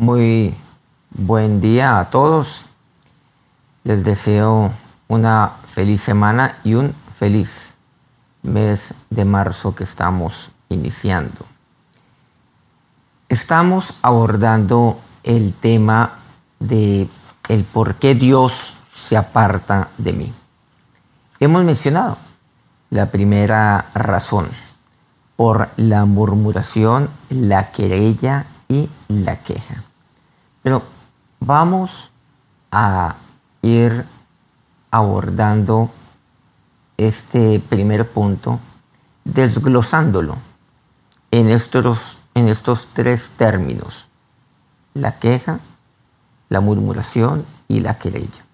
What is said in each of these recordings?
Muy buen día a todos. Les deseo una feliz semana y un feliz mes de marzo que estamos iniciando. Estamos abordando el tema de el por qué Dios se aparta de mí. Hemos mencionado la primera razón por la murmuración, la querella y la queja. Pero vamos a ir abordando este primer punto, desglosándolo en estos, en estos tres términos, la queja, la murmuración y la querella.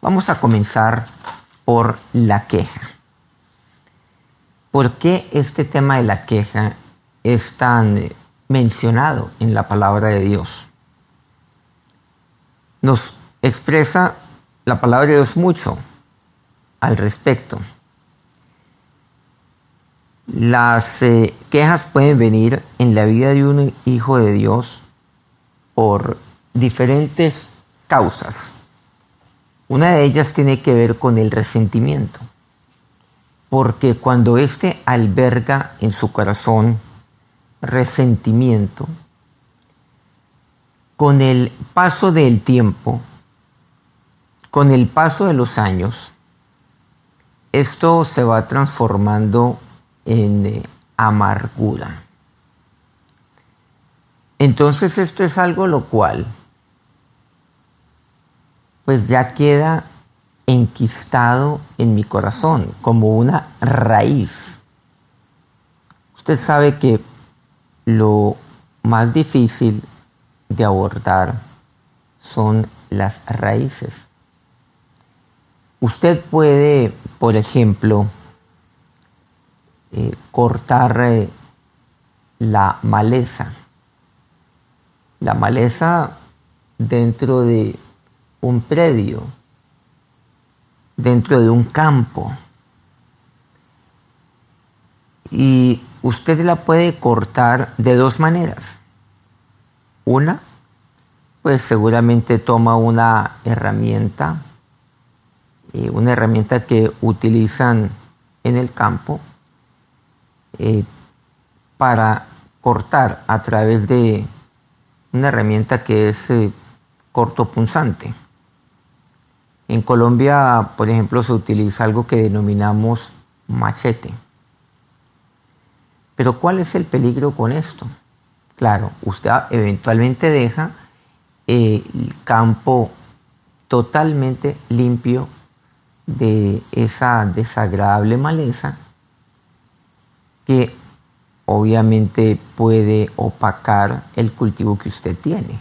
Vamos a comenzar por la queja. ¿Por qué este tema de la queja es tan mencionado en la palabra de Dios? Nos expresa la palabra de Dios mucho al respecto. Las eh, quejas pueden venir en la vida de un hijo de Dios por diferentes causas. Una de ellas tiene que ver con el resentimiento porque cuando éste alberga en su corazón resentimiento, con el paso del tiempo, con el paso de los años, esto se va transformando en eh, amargura. Entonces esto es algo lo cual pues ya queda enquistado en mi corazón, como una raíz. Usted sabe que lo más difícil de abordar son las raíces. Usted puede, por ejemplo, eh, cortar eh, la maleza. La maleza dentro de un predio dentro de un campo. Y usted la puede cortar de dos maneras. Una, pues seguramente toma una herramienta, eh, una herramienta que utilizan en el campo eh, para cortar a través de una herramienta que es eh, cortopunzante. En Colombia, por ejemplo, se utiliza algo que denominamos machete. Pero ¿cuál es el peligro con esto? Claro, usted eventualmente deja eh, el campo totalmente limpio de esa desagradable maleza que obviamente puede opacar el cultivo que usted tiene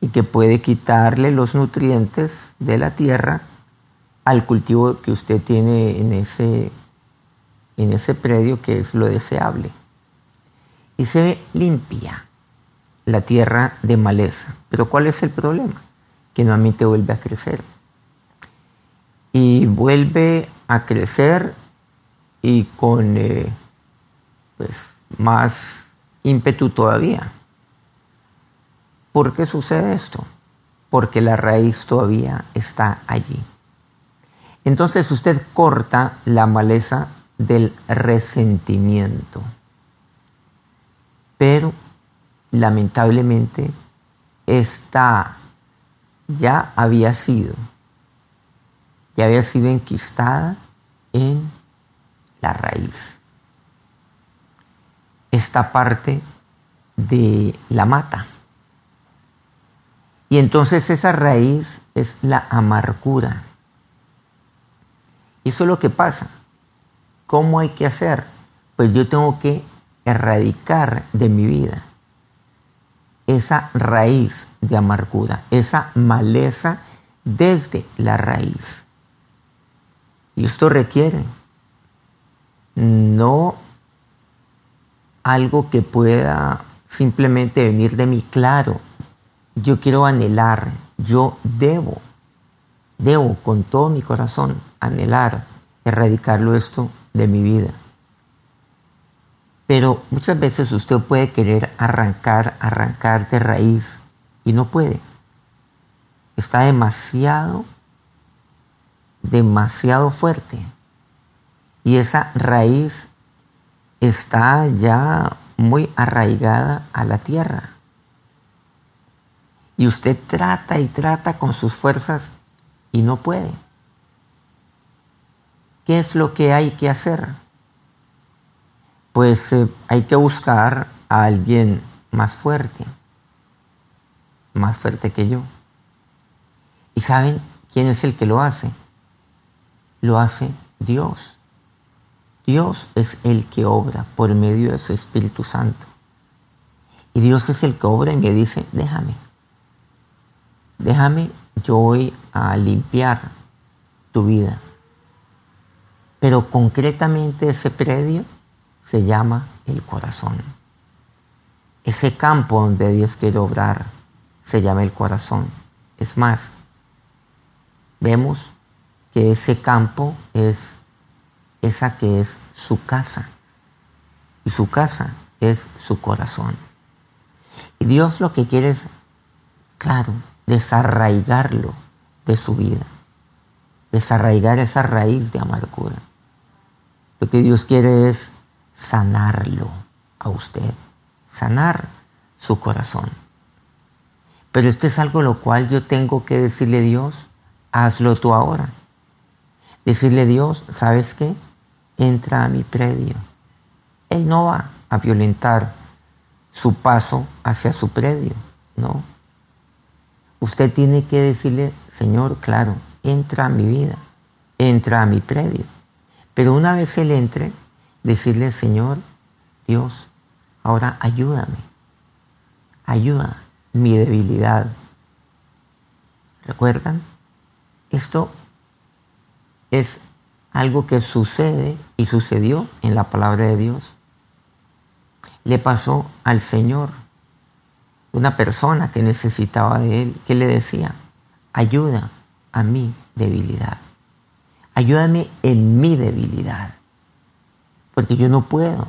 y que puede quitarle los nutrientes de la tierra al cultivo que usted tiene en ese, en ese predio que es lo deseable. Y se limpia la tierra de maleza. Pero ¿cuál es el problema? Que nuevamente vuelve a crecer. Y vuelve a crecer y con eh, pues, más ímpetu todavía. ¿Por qué sucede esto? Porque la raíz todavía está allí. Entonces usted corta la maleza del resentimiento. Pero lamentablemente esta ya había sido, ya había sido enquistada en la raíz. Esta parte de la mata. Y entonces esa raíz es la amargura. Eso es lo que pasa. ¿Cómo hay que hacer? Pues yo tengo que erradicar de mi vida esa raíz de amargura, esa maleza desde la raíz. Y esto requiere no algo que pueda simplemente venir de mí, claro, yo quiero anhelar, yo debo, debo con todo mi corazón anhelar, erradicarlo esto de mi vida. Pero muchas veces usted puede querer arrancar, arrancar de raíz y no puede. Está demasiado, demasiado fuerte. Y esa raíz está ya muy arraigada a la tierra. Y usted trata y trata con sus fuerzas y no puede. ¿Qué es lo que hay que hacer? Pues eh, hay que buscar a alguien más fuerte, más fuerte que yo. ¿Y saben quién es el que lo hace? Lo hace Dios. Dios es el que obra por medio de su Espíritu Santo. Y Dios es el que obra y me dice, déjame, déjame, yo voy a limpiar tu vida. Pero concretamente ese predio se llama el corazón. Ese campo donde Dios quiere obrar se llama el corazón. Es más, vemos que ese campo es esa que es su casa. Y su casa es su corazón. Y Dios lo que quiere es, claro, desarraigarlo de su vida, desarraigar esa raíz de amargura. Lo que Dios quiere es sanarlo a usted, sanar su corazón. Pero esto es algo lo cual yo tengo que decirle a Dios, hazlo tú ahora. Decirle Dios, ¿sabes qué? Entra a mi predio. Él no va a violentar su paso hacia su predio, no. Usted tiene que decirle, Señor, claro, entra a mi vida, entra a mi predio. Pero una vez Él entre, decirle, Señor, Dios, ahora ayúdame, ayuda mi debilidad. ¿Recuerdan? Esto es algo que sucede y sucedió en la palabra de Dios. Le pasó al Señor una persona que necesitaba de Él, que le decía, ayuda a mi debilidad. Ayúdame en mi debilidad. Porque yo no puedo,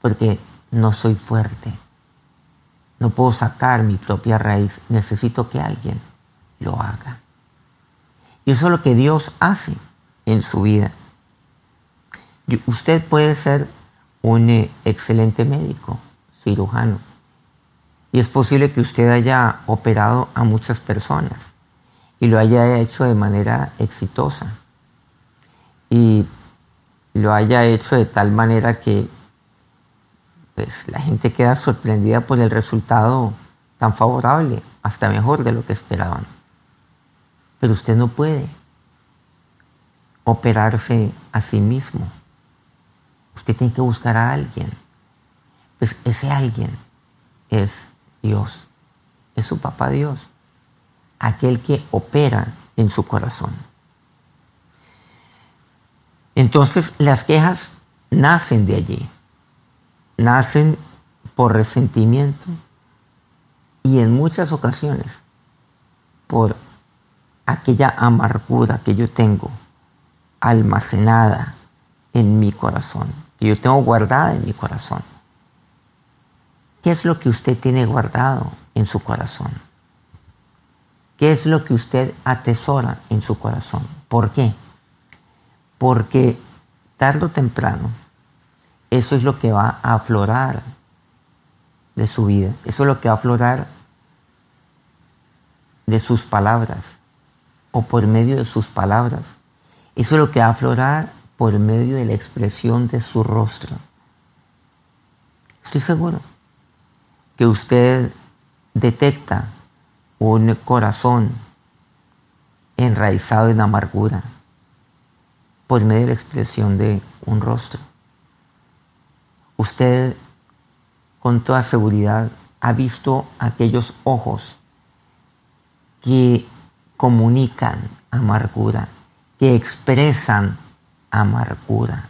porque no soy fuerte. No puedo sacar mi propia raíz. Necesito que alguien lo haga. Y eso es lo que Dios hace en su vida. Usted puede ser un eh, excelente médico, cirujano, y es posible que usted haya operado a muchas personas y lo haya hecho de manera exitosa y lo haya hecho de tal manera que pues, la gente queda sorprendida por el resultado tan favorable, hasta mejor de lo que esperaban. Pero usted no puede operarse a sí mismo. Usted tiene que buscar a alguien. Pues ese alguien es Dios, es su papá Dios, aquel que opera en su corazón. Entonces las quejas nacen de allí, nacen por resentimiento y en muchas ocasiones por aquella amargura que yo tengo almacenada en mi corazón, que yo tengo guardada en mi corazón. ¿Qué es lo que usted tiene guardado en su corazón? ¿Qué es lo que usted atesora en su corazón? ¿Por qué? Porque tarde o temprano eso es lo que va a aflorar de su vida. Eso es lo que va a aflorar de sus palabras o por medio de sus palabras. Eso es lo que va a aflorar por medio de la expresión de su rostro. Estoy seguro que usted detecta un corazón enraizado en amargura por medio de la expresión de un rostro. Usted con toda seguridad ha visto aquellos ojos que comunican amargura, que expresan amargura,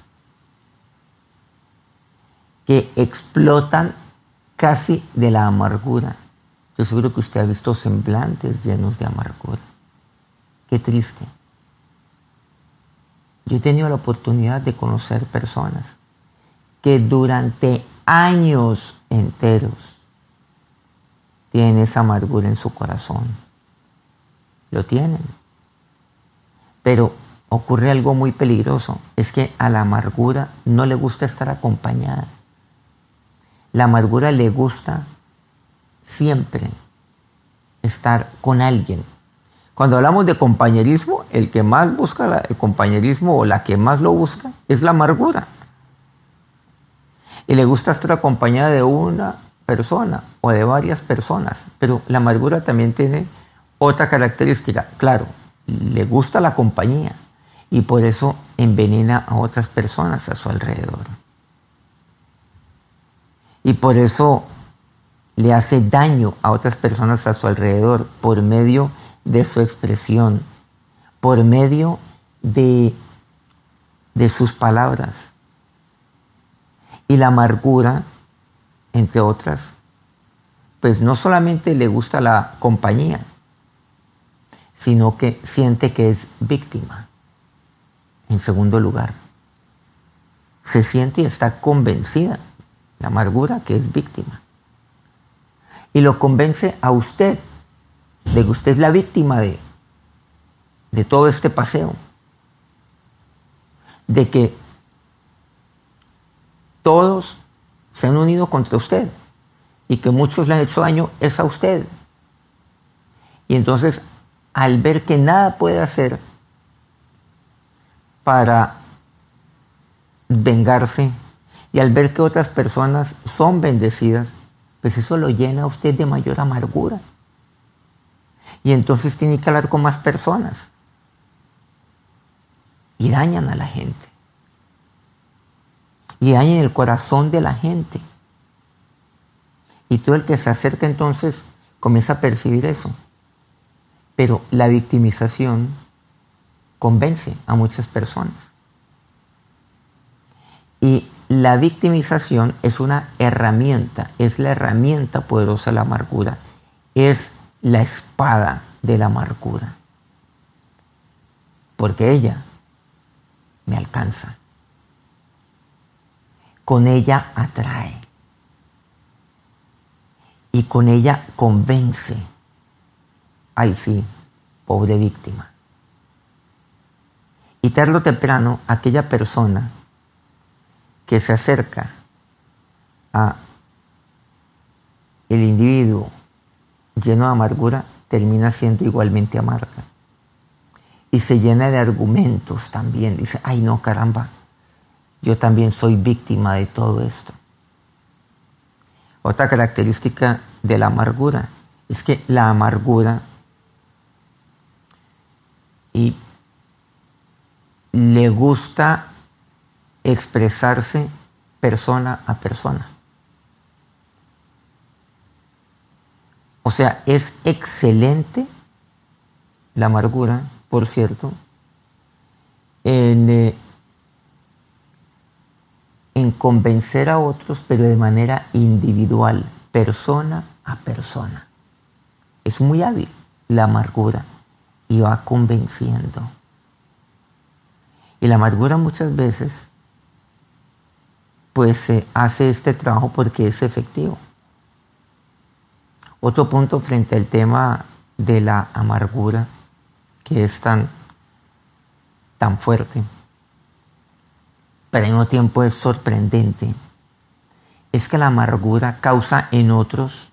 que explotan casi de la amargura. Yo seguro que usted ha visto semblantes llenos de amargura. Qué triste. Yo he tenido la oportunidad de conocer personas que durante años enteros tienen esa amargura en su corazón. Lo tienen. Pero ocurre algo muy peligroso, es que a la amargura no le gusta estar acompañada. La amargura le gusta siempre estar con alguien. Cuando hablamos de compañerismo, el que más busca el compañerismo o la que más lo busca es la amargura. Y le gusta estar acompañada de una persona o de varias personas. Pero la amargura también tiene otra característica. Claro, le gusta la compañía y por eso envenena a otras personas a su alrededor. Y por eso le hace daño a otras personas a su alrededor por medio de su expresión, por medio de, de sus palabras. Y la amargura, entre otras, pues no solamente le gusta la compañía, sino que siente que es víctima. En segundo lugar, se siente y está convencida, la amargura, que es víctima. Y lo convence a usted de que usted es la víctima de, de todo este paseo. De que todos se han unido contra usted y que muchos le han hecho daño es a usted. Y entonces, al ver que nada puede hacer para vengarse y al ver que otras personas son bendecidas, pues eso lo llena a usted de mayor amargura. Y entonces tiene que hablar con más personas. Y dañan a la gente. Y dañan el corazón de la gente. Y todo el que se acerca entonces comienza a percibir eso. Pero la victimización convence a muchas personas. Y la victimización es una herramienta, es la herramienta poderosa de la amargura, es la espada de la amargura. Porque ella me alcanza. Con ella atrae. Y con ella convence. Ay sí, pobre víctima. Y tarde o temprano, aquella persona que se acerca a el individuo lleno de amargura termina siendo igualmente amarga. Y se llena de argumentos también. Dice, ay no, caramba, yo también soy víctima de todo esto. Otra característica de la amargura es que la amargura y le gusta expresarse persona a persona. O sea, es excelente la amargura, por cierto, en, eh, en convencer a otros, pero de manera individual, persona a persona. Es muy hábil la amargura y va convenciendo. Y la amargura muchas veces pues hace este trabajo porque es efectivo. Otro punto frente al tema de la amargura que es tan, tan fuerte, pero al mismo tiempo es sorprendente, es que la amargura causa en otros,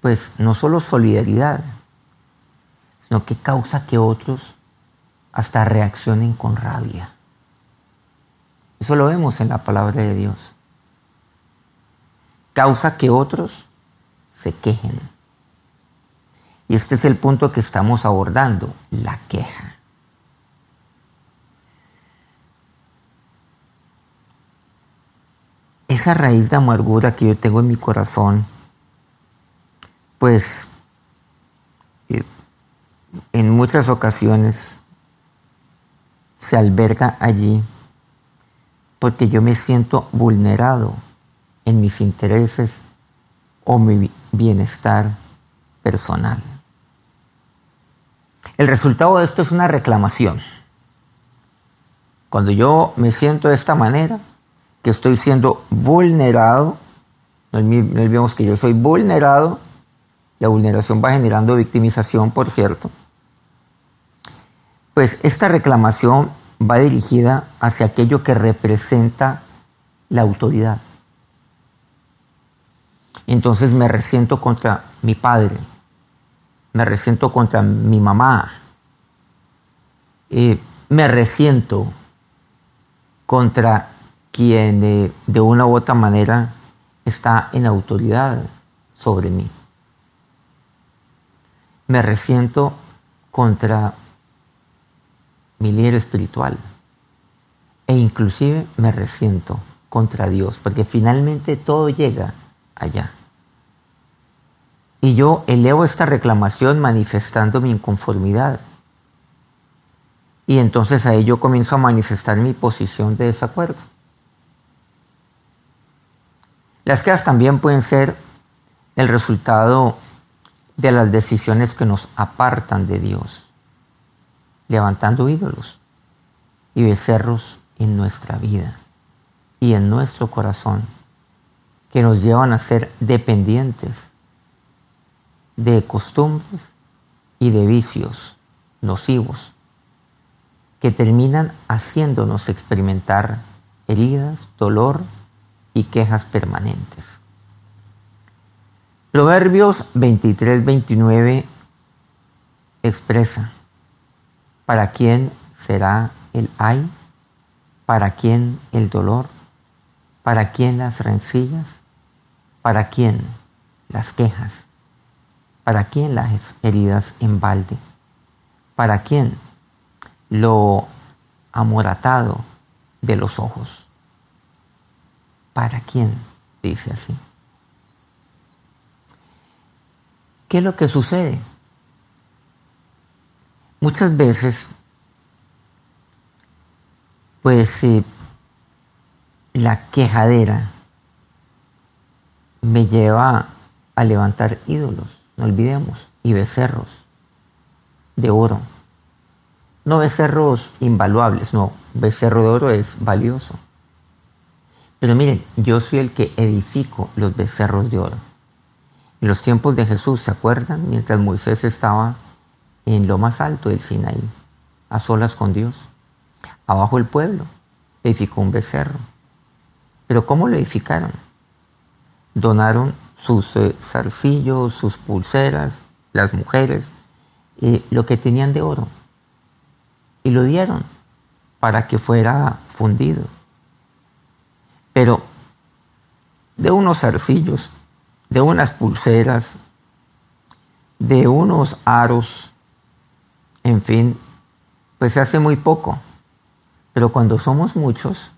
pues no solo solidaridad, sino que causa que otros hasta reaccionen con rabia. Eso lo vemos en la palabra de Dios. Causa que otros se quejen. Y este es el punto que estamos abordando, la queja. Esa raíz de amargura que yo tengo en mi corazón, pues eh, en muchas ocasiones se alberga allí porque yo me siento vulnerado en mis intereses o mi bienestar personal. El resultado de esto es una reclamación. Cuando yo me siento de esta manera, que estoy siendo vulnerado No olvidemos que yo soy vulnerado, la vulneración va generando victimización, por cierto. Pues esta reclamación va dirigida hacia aquello que representa la autoridad. Entonces me resiento contra mi padre, me resiento contra mi mamá, eh, me resiento contra quien eh, de una u otra manera está en autoridad sobre mí. Me resiento contra mi líder espiritual e inclusive me resiento contra Dios, porque finalmente todo llega allá. Y yo elevo esta reclamación manifestando mi inconformidad. Y entonces ahí yo comienzo a manifestar mi posición de desacuerdo. Las quejas también pueden ser el resultado de las decisiones que nos apartan de Dios, levantando ídolos y becerros en nuestra vida y en nuestro corazón, que nos llevan a ser dependientes de costumbres y de vicios nocivos que terminan haciéndonos experimentar heridas, dolor y quejas permanentes. Proverbios 23-29 expresa, ¿para quién será el ay? ¿Para quién el dolor? ¿Para quién las rencillas? ¿Para quién las quejas? ¿Para quién las heridas en balde? ¿Para quién lo amoratado de los ojos? ¿Para quién? Dice así. ¿Qué es lo que sucede? Muchas veces, pues la quejadera me lleva a levantar ídolos, no olvidemos, y becerros de oro. No becerros invaluables, no, becerro de oro es valioso. Pero miren, yo soy el que edifico los becerros de oro. En los tiempos de Jesús, ¿se acuerdan? Mientras Moisés estaba en lo más alto del Sinaí, a solas con Dios. Abajo el pueblo edificó un becerro. Pero ¿cómo lo edificaron? Donaron sus eh, zarcillos, sus pulseras, las mujeres, eh, lo que tenían de oro. Y lo dieron para que fuera fundido pero de unos arcillos, de unas pulseras, de unos aros, en fin, pues se hace muy poco. Pero cuando somos muchos,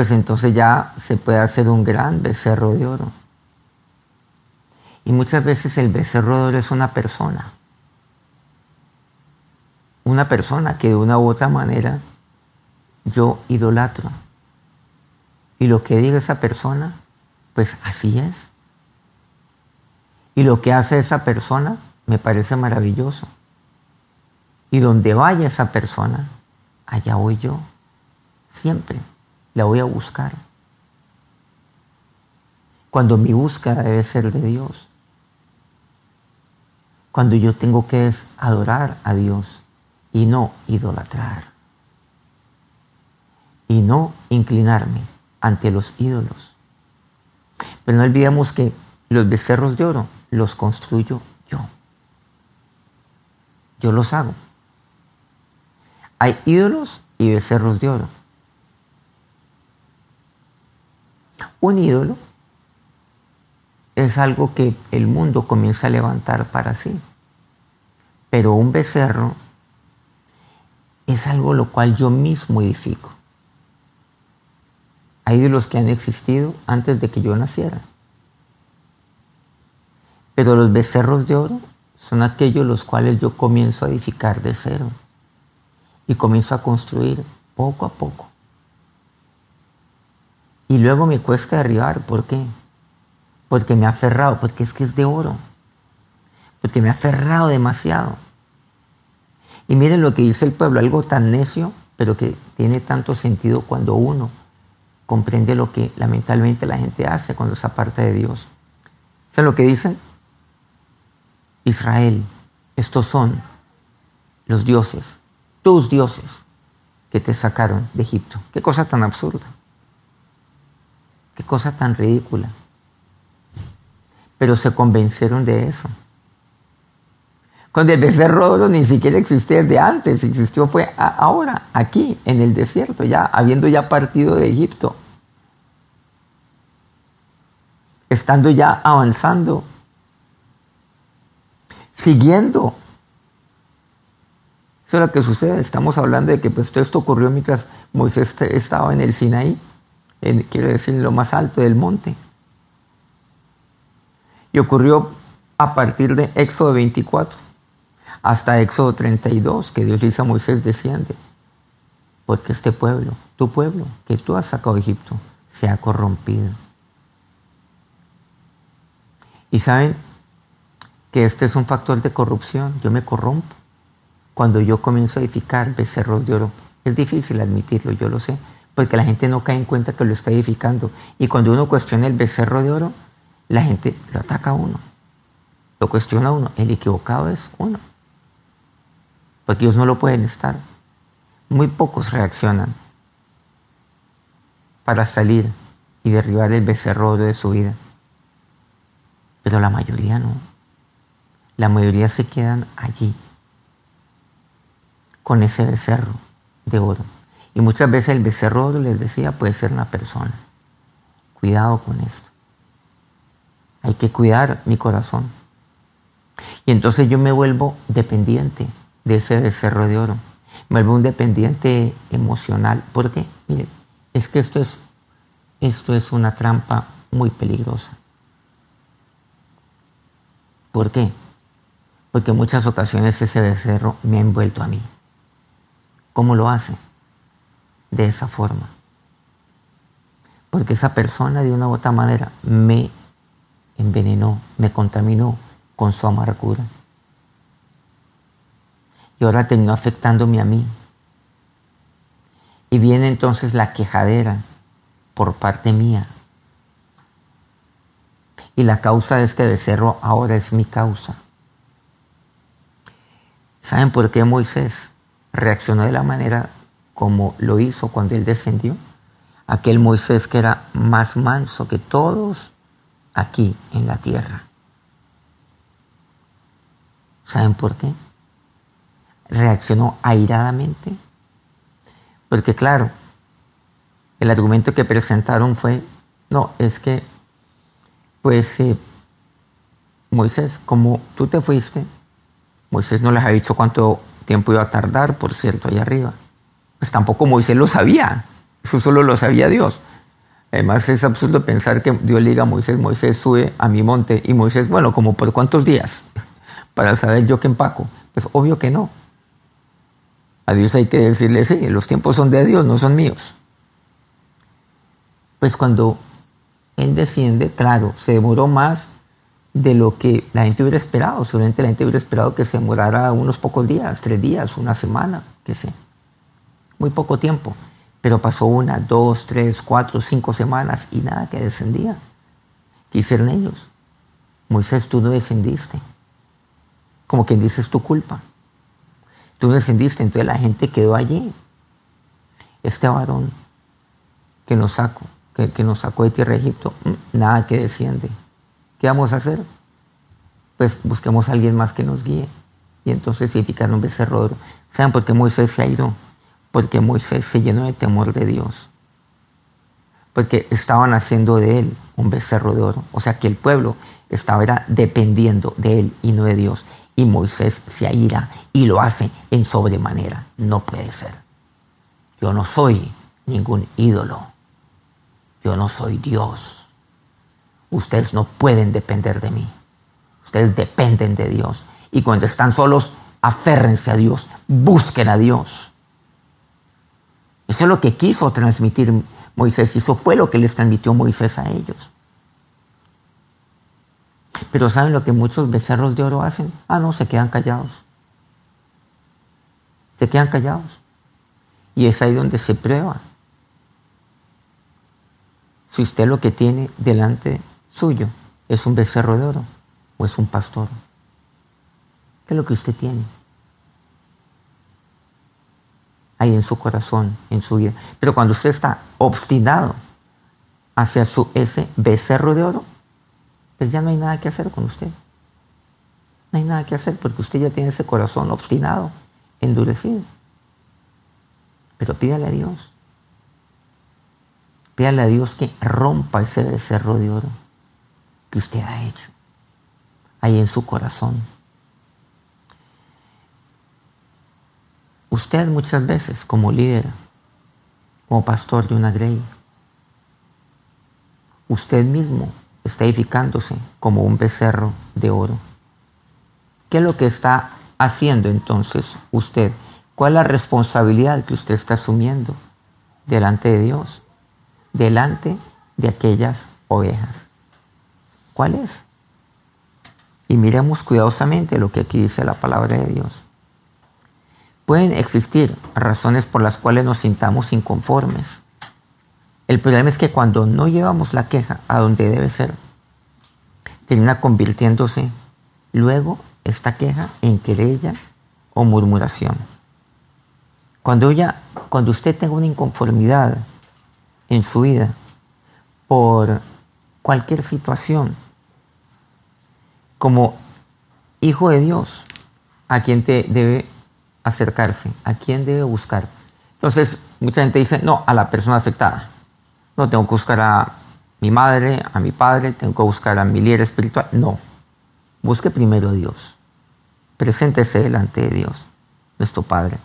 pues entonces ya se puede hacer un gran becerro de oro. Y muchas veces el becerro de oro es una persona. Una persona que de una u otra manera yo idolatro. Y lo que diga esa persona, pues así es. Y lo que hace esa persona me parece maravilloso. Y donde vaya esa persona, allá voy yo. Siempre la voy a buscar. Cuando mi búsqueda debe ser de Dios. Cuando yo tengo que adorar a Dios y no idolatrar. Y no inclinarme ante los ídolos. Pero no olvidemos que los becerros de oro los construyo yo. Yo los hago. Hay ídolos y becerros de oro. Un ídolo es algo que el mundo comienza a levantar para sí. Pero un becerro es algo lo cual yo mismo edifico. Hay los que han existido antes de que yo naciera. Pero los becerros de oro son aquellos los cuales yo comienzo a edificar de cero y comienzo a construir poco a poco. Y luego me cuesta derribar. ¿Por qué? Porque me ha aferrado, porque es que es de oro. Porque me ha aferrado demasiado. Y miren lo que dice el pueblo, algo tan necio, pero que tiene tanto sentido cuando uno comprende lo que lamentablemente la gente hace cuando se aparta de Dios. ¿Saben lo que dicen? Israel, estos son los dioses, tus dioses que te sacaron de Egipto. Qué cosa tan absurda. Cosa tan ridícula. Pero se convencieron de eso. Cuando el becerro ni siquiera existía desde antes, existió fue ahora, aquí, en el desierto, ya habiendo ya partido de Egipto. Estando ya avanzando, siguiendo. Eso es lo que sucede. Estamos hablando de que pues, todo esto ocurrió mientras Moisés estaba en el Sinaí, en, quiero decir, en lo más alto del monte. Y ocurrió a partir de Éxodo 24 hasta Éxodo 32, que Dios dice a Moisés, desciende, porque este pueblo, tu pueblo, que tú has sacado de Egipto, se ha corrompido. Y saben que este es un factor de corrupción, yo me corrompo. Cuando yo comienzo a edificar becerros de oro, es difícil admitirlo, yo lo sé, porque la gente no cae en cuenta que lo está edificando. Y cuando uno cuestiona el becerro de oro, la gente lo ataca a uno, lo cuestiona a uno, el equivocado es uno porque ellos no lo pueden estar. Muy pocos reaccionan para salir y derribar el becerro de su vida. Pero la mayoría no. La mayoría se quedan allí con ese becerro de oro. Y muchas veces el becerro les decía, puede ser una persona. Cuidado con esto. Hay que cuidar mi corazón. Y entonces yo me vuelvo dependiente de ese becerro de oro. Me vuelvo un dependiente emocional. ¿Por qué? Mire, es que esto es, esto es una trampa muy peligrosa. ¿Por qué? Porque en muchas ocasiones ese becerro me ha envuelto a mí. ¿Cómo lo hace? De esa forma. Porque esa persona de una u otra manera me envenenó, me contaminó con su amargura y ahora terminó afectándome a mí. Y viene entonces la quejadera por parte mía. Y la causa de este becerro ahora es mi causa. ¿Saben por qué Moisés reaccionó de la manera como lo hizo cuando él descendió? Aquel Moisés que era más manso que todos aquí en la tierra. ¿Saben por qué? reaccionó airadamente? Porque claro, el argumento que presentaron fue, no, es que, pues, eh, Moisés, como tú te fuiste, Moisés no les ha dicho cuánto tiempo iba a tardar, por cierto, allá arriba. Pues tampoco Moisés lo sabía, eso solo lo sabía Dios. Además es absurdo pensar que Dios le diga a Moisés, Moisés sube a mi monte y Moisés, bueno, como por cuántos días, para saber yo qué empaco. Pues obvio que no. A Dios hay que decirle, sí, los tiempos son de Dios, no son míos. Pues cuando Él desciende, claro, se demoró más de lo que la gente hubiera esperado. Seguramente la gente hubiera esperado que se demorara unos pocos días, tres días, una semana, qué sé. Muy poco tiempo. Pero pasó una, dos, tres, cuatro, cinco semanas y nada que descendía. ¿Qué hicieron ellos? Moisés, tú no descendiste. Como quien dice, es tu culpa. Tú descendiste, entonces la gente quedó allí. Este varón que nos sacó, que, nos sacó de tierra de Egipto, mm, nada que desciende. ¿Qué vamos a hacer? Pues busquemos a alguien más que nos guíe. Y entonces edificaron un becerro de ¿Saben por qué Moisés se ha ido? Porque Moisés se llenó de temor de Dios. Porque estaban haciendo de él un becerro de oro. O sea que el pueblo estaba dependiendo de él y no de Dios y Moisés se aira y lo hace en sobremanera. No puede ser. Yo no soy ningún ídolo. Yo no soy Dios. Ustedes no pueden depender de mí. Ustedes dependen de Dios. Y cuando están solos, aférrense a Dios. Busquen a Dios. Eso es lo que quiso transmitir Moisés. Y eso fue lo que les transmitió Moisés a ellos. Pero ¿saben lo que muchos becerros de oro hacen? Ah, no, se quedan callados. Se quedan callados. Y es ahí donde se prueba si usted lo que tiene delante suyo es un becerro de oro o es un pastor. ¿Qué es lo que usted tiene? Ahí en su corazón, en su vida. Pero cuando usted está obstinado hacia su, ese becerro de oro, pues ya no hay nada que hacer con usted. No hay nada que hacer porque usted ya tiene ese corazón obstinado, endurecido. Pero pídale a Dios. Pídale a Dios que rompa ese becerro de oro que usted ha hecho ahí en su corazón. Usted muchas veces como líder, como pastor de una grey, usted mismo está edificándose como un becerro de oro. ¿Qué es lo que está haciendo entonces usted? ¿Cuál es la responsabilidad que usted está asumiendo delante de Dios? Delante de aquellas ovejas. ¿Cuál es? Y miremos cuidadosamente lo que aquí dice la palabra de Dios. Pueden existir razones por las cuales nos sintamos inconformes. El problema es que cuando no llevamos la queja a donde debe ser, termina convirtiéndose luego esta queja en querella o murmuración. Cuando, ella, cuando usted tenga una inconformidad en su vida por cualquier situación, como hijo de Dios, a quien te debe acercarse, a quién debe buscar. Entonces, mucha gente dice, no, a la persona afectada. No, tengo que buscar a mi madre, a mi padre, tengo que buscar a mi líder espiritual. No, busque primero a Dios. Preséntese delante de Dios, nuestro Padre.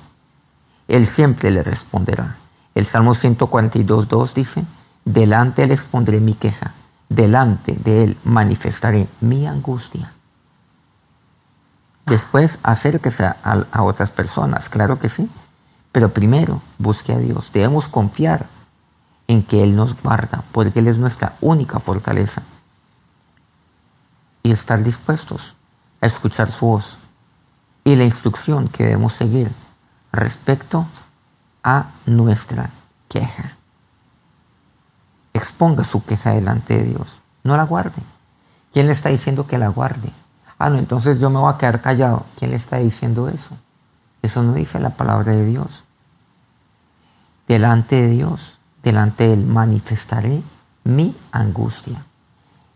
Él siempre le responderá. El Salmo 142, 2 dice, delante le expondré mi queja, delante de él manifestaré mi angustia. Después acérquese a, a otras personas, claro que sí, pero primero busque a Dios. Debemos confiar en que Él nos guarda, porque Él es nuestra única fortaleza. Y estar dispuestos a escuchar su voz y la instrucción que debemos seguir respecto a nuestra queja. Exponga su queja delante de Dios, no la guarde. ¿Quién le está diciendo que la guarde? Ah, no, entonces yo me voy a quedar callado. ¿Quién le está diciendo eso? Eso no dice la palabra de Dios. Delante de Dios, delante de Él, manifestaré mi angustia.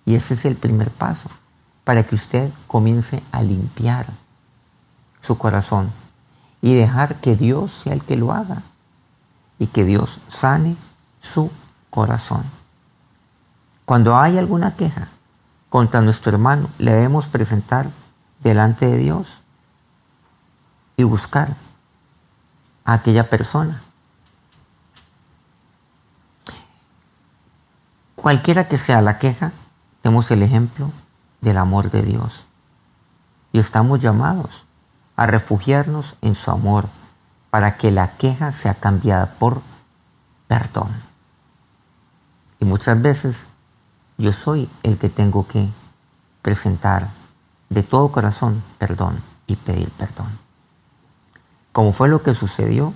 Y ese es el primer paso para que usted comience a limpiar su corazón y dejar que Dios sea el que lo haga y que Dios sane su corazón. Cuando hay alguna queja, contra nuestro hermano le debemos presentar delante de Dios y buscar a aquella persona. Cualquiera que sea la queja, tenemos el ejemplo del amor de Dios. Y estamos llamados a refugiarnos en su amor para que la queja sea cambiada por perdón. Y muchas veces yo soy el que tengo que presentar de todo corazón perdón y pedir perdón. Como fue lo que sucedió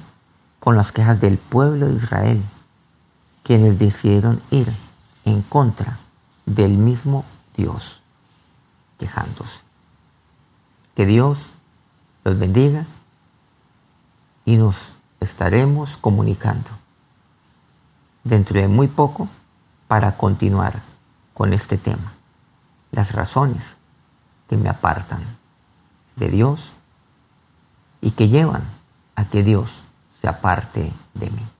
con las quejas del pueblo de Israel, quienes decidieron ir en contra del mismo Dios, quejándose. Que Dios los bendiga y nos estaremos comunicando dentro de muy poco para continuar con este tema. Las razones que me apartan de Dios y que llevan a que Dios se aparte de mí.